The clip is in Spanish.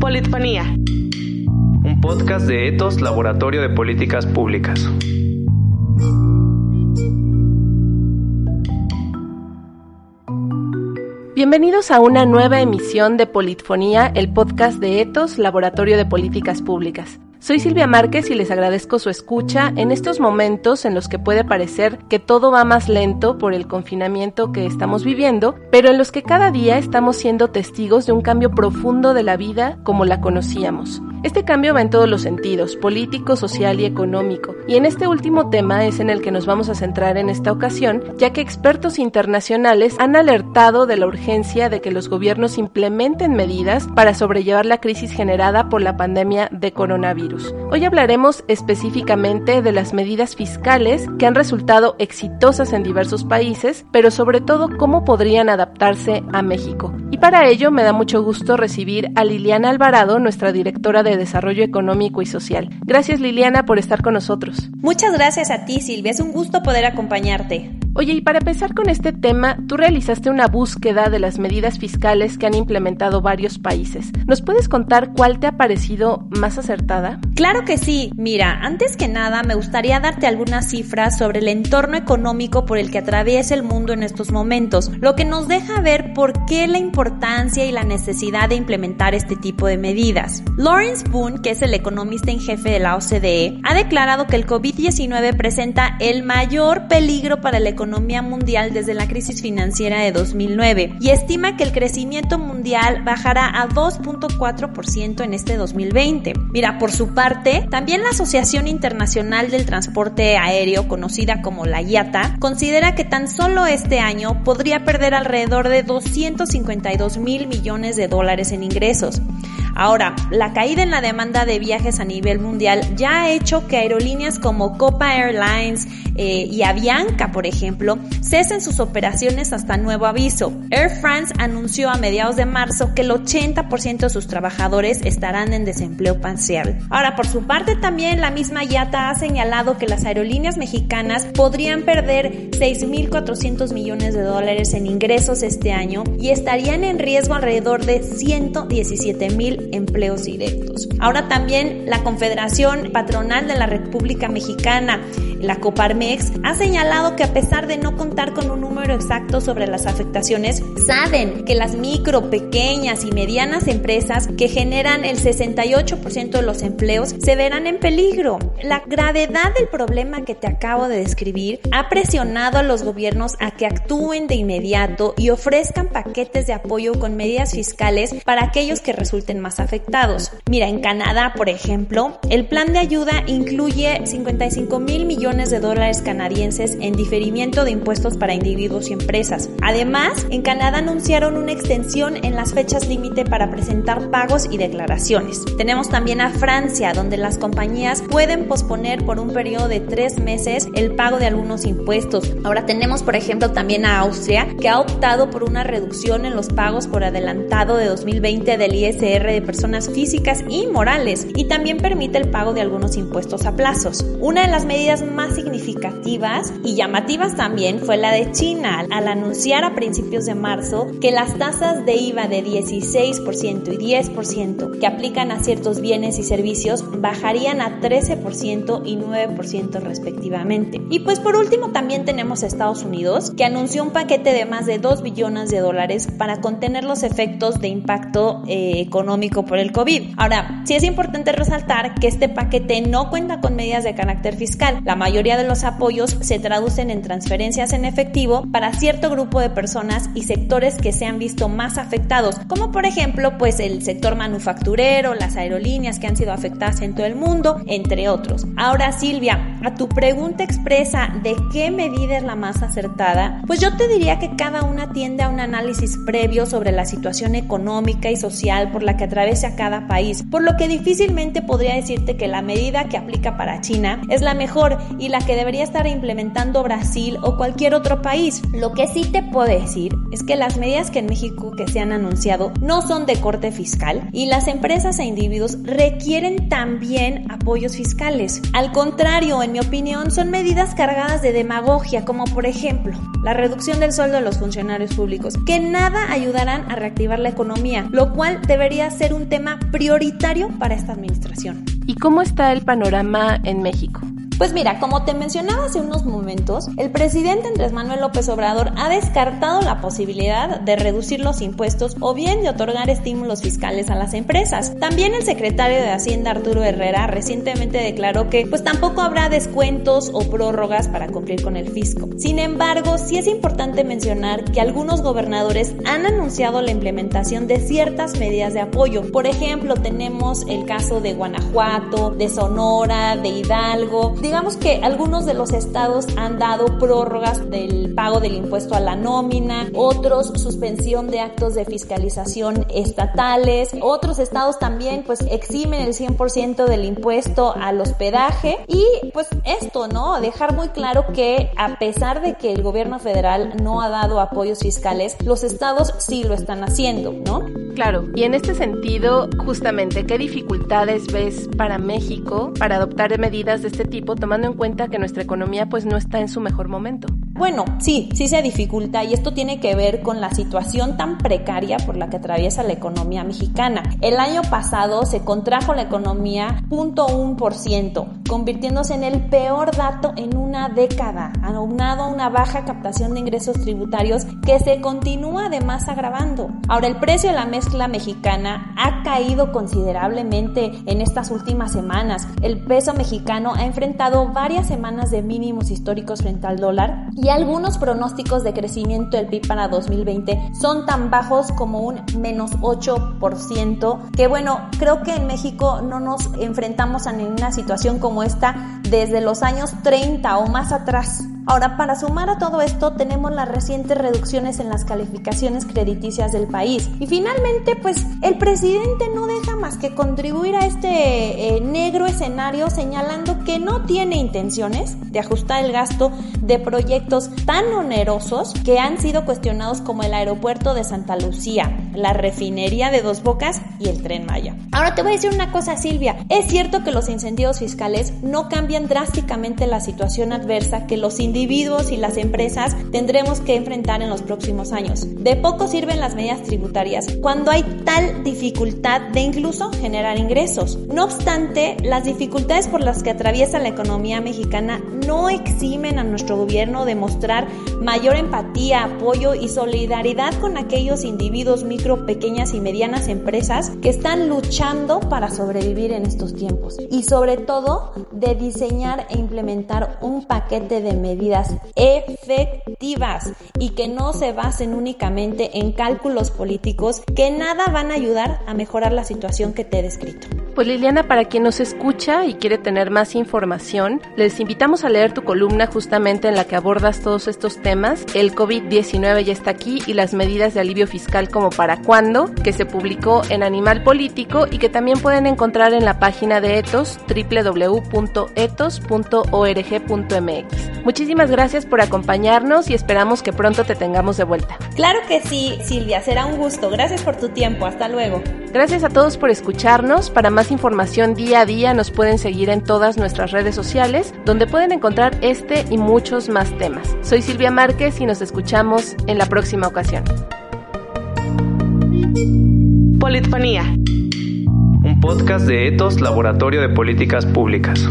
Politfonía. Un podcast de Ethos Laboratorio de Políticas Públicas. Bienvenidos a una nueva emisión de Politfonía, el podcast de Ethos Laboratorio de Políticas Públicas. Soy Silvia Márquez y les agradezco su escucha en estos momentos en los que puede parecer que todo va más lento por el confinamiento que estamos viviendo, pero en los que cada día estamos siendo testigos de un cambio profundo de la vida como la conocíamos. Este cambio va en todos los sentidos, político, social y económico, y en este último tema es en el que nos vamos a centrar en esta ocasión, ya que expertos internacionales han alertado de la urgencia de que los gobiernos implementen medidas para sobrellevar la crisis generada por la pandemia de coronavirus. Hoy hablaremos específicamente de las medidas fiscales que han resultado exitosas en diversos países, pero sobre todo cómo podrían adaptarse a México. Y para ello me da mucho gusto recibir a Liliana Alvarado, nuestra directora de de Desarrollo Económico y Social. Gracias Liliana por estar con nosotros. Muchas gracias a ti Silvia, es un gusto poder acompañarte. Oye, y para empezar con este tema, tú realizaste una búsqueda de las medidas fiscales que han implementado varios países. ¿Nos puedes contar cuál te ha parecido más acertada? Claro que sí. Mira, antes que nada me gustaría darte algunas cifras sobre el entorno económico por el que atraviesa el mundo en estos momentos, lo que nos deja ver por qué la importancia y la necesidad de implementar este tipo de medidas. Lawrence Boone, que es el economista en jefe de la OCDE, ha declarado que el COVID-19 presenta el mayor peligro para la economía mundial desde la crisis financiera de 2009 y estima que el crecimiento mundial bajará a 2.4% en este 2020. Mira, por su parte, también la Asociación Internacional del Transporte Aéreo, conocida como la IATA, considera que tan solo este año podría perder alrededor de 252 mil millones de dólares en ingresos. Ahora, la caída en la demanda de viajes a nivel mundial ya ha hecho que aerolíneas como Copa Airlines eh, y Avianca, por ejemplo, cesen sus operaciones hasta nuevo aviso. Air France anunció a mediados de marzo que el 80% de sus trabajadores estarán en desempleo parcial. Ahora, por su parte, también la misma IATA ha señalado que las aerolíneas mexicanas podrían perder 6.400 millones de dólares en ingresos este año y estarían en riesgo alrededor de 117 mil empleos directos. Ahora también la Confederación Patronal de la República Mexicana, la Coparmex, ha señalado que a pesar de no contar con un número exacto sobre las afectaciones, saben que las micro, pequeñas y medianas empresas que generan el 68% de los empleos se verán en peligro. La gravedad del problema que te acabo de describir ha presionado a los gobiernos a que actúen de inmediato y ofrezcan paquetes de apoyo con medidas fiscales para aquellos que resulten más afectados. Mira, en Canadá, por ejemplo, el plan de ayuda incluye 55 mil millones de dólares canadienses en diferimiento de impuestos para individuos y empresas. Además, en Canadá anunciaron una extensión en las fechas límite para presentar pagos y declaraciones. Tenemos también a Francia, donde las compañías pueden posponer por un periodo de tres meses el pago de algunos impuestos. Ahora tenemos, por ejemplo, también a Austria, que ha optado por una reducción en los pagos por adelantado de 2020 del ISR de personas físicas y morales y también permite el pago de algunos impuestos a plazos. Una de las medidas más significativas y llamativas también fue la de China al anunciar a principios de marzo que las tasas de IVA de 16% y 10% que aplican a ciertos bienes y servicios bajarían a 13% y 9% respectivamente. Y pues por último también tenemos a Estados Unidos que anunció un paquete de más de 2 billones de dólares para contener los efectos de impacto eh, económico por el COVID. Ahora, sí es importante resaltar que este paquete no cuenta con medidas de carácter fiscal. La mayoría de los apoyos se traducen en transferencias en efectivo para cierto grupo de personas y sectores que se han visto más afectados, como por ejemplo, pues el sector manufacturero, las aerolíneas que han sido afectadas en todo el mundo, entre otros. Ahora, Silvia, a tu pregunta expresa de qué medida es la más acertada, pues yo te diría que cada una tiende a un análisis previo sobre la situación económica y social por la que atraviesa cada país, por lo que difícilmente podría decirte que la medida que aplica para China es la mejor y la que debería estar implementando Brasil o cualquier otro país. Lo que sí te puedo decir es que las medidas que en México que se han anunciado no son de corte fiscal y las empresas e individuos requieren también apoyos fiscales. Al contrario, en mi opinión, son medidas cargadas de demagogia, como por ejemplo la reducción del sueldo de los funcionarios públicos, que nada ayudarán a reactivar la economía, lo cual debería ser un tema prioritario para esta administración. ¿Y cómo está el panorama en México? Pues mira, como te mencionaba hace unos momentos, el presidente Andrés Manuel López Obrador ha descartado la posibilidad de reducir los impuestos o bien de otorgar estímulos fiscales a las empresas. También el secretario de Hacienda Arturo Herrera recientemente declaró que pues tampoco habrá descuentos o prórrogas para cumplir con el fisco. Sin embargo, sí es importante mencionar que algunos gobernadores han anunciado la implementación de ciertas medidas de apoyo. Por ejemplo, tenemos el caso de Guanajuato, de Sonora, de Hidalgo, digamos que algunos de los estados han dado prórrogas del pago del impuesto a la nómina, otros suspensión de actos de fiscalización estatales, otros estados también pues eximen el 100% del impuesto al hospedaje y pues esto, ¿no? Dejar muy claro que a pesar de que el gobierno federal no ha dado apoyos fiscales, los estados sí lo están haciendo, ¿no? Claro, y en este sentido, justamente, ¿qué dificultades ves para México para adoptar medidas de este tipo tomando en cuenta que nuestra economía pues no está en su mejor momento. Bueno, sí, sí se dificulta y esto tiene que ver con la situación tan precaria por la que atraviesa la economía mexicana. El año pasado se contrajo la economía 0.1%, convirtiéndose en el peor dato en una década, aunado a una baja captación de ingresos tributarios que se continúa además agravando. Ahora, el precio de la mezcla mexicana ha caído considerablemente en estas últimas semanas. El peso mexicano ha enfrentado varias semanas de mínimos históricos frente al dólar y algunos pronósticos de crecimiento del PIB para 2020 son tan bajos como un menos 8%, que bueno, creo que en México no nos enfrentamos a ninguna situación como esta desde los años 30 o más atrás. Ahora, para sumar a todo esto, tenemos las recientes reducciones en las calificaciones crediticias del país. Y finalmente, pues el presidente no deja más que contribuir a este eh, negro escenario señalando que no tiene intenciones de ajustar el gasto de proyectos tan onerosos que han sido cuestionados como el aeropuerto de Santa Lucía, la refinería de Dos Bocas y el tren Maya. Ahora te voy a decir una cosa, Silvia. Es cierto que los incentivos fiscales no cambian drásticamente la situación adversa que los individuos y las empresas tendremos que enfrentar en los próximos años. De poco sirven las medidas tributarias cuando hay tal dificultad de incluso generar ingresos. No obstante, las dificultades por las que atraviesa la economía mexicana no eximen a nuestro gobierno de mostrar mayor empatía, apoyo y solidaridad con aquellos individuos micro, pequeñas y medianas empresas que están luchando para sobrevivir en estos tiempos. Y sobre todo, de diseñar e implementar un paquete de medidas efectivas y que no se basen únicamente en cálculos políticos que nada van a ayudar a mejorar la situación que te he descrito. Pues Liliana, para quien nos escucha y quiere tener más información, les invitamos a leer tu columna justamente en la que abordas todos estos temas. El COVID-19 ya está aquí y las medidas de alivio fiscal como para cuándo, que se publicó en Animal Político y que también pueden encontrar en la página de Etos www.etos.org.mx. Muchísimas gracias por acompañarnos y esperamos que pronto te tengamos de vuelta. Claro que sí, Silvia, será un gusto. Gracias por tu tiempo. Hasta luego. Gracias a todos por escucharnos. Para más información día a día nos pueden seguir en todas nuestras redes sociales, donde pueden encontrar este y muchos más temas. Soy Silvia Márquez y nos escuchamos en la próxima ocasión. Politfonía. Un podcast de Etos Laboratorio de Políticas Públicas.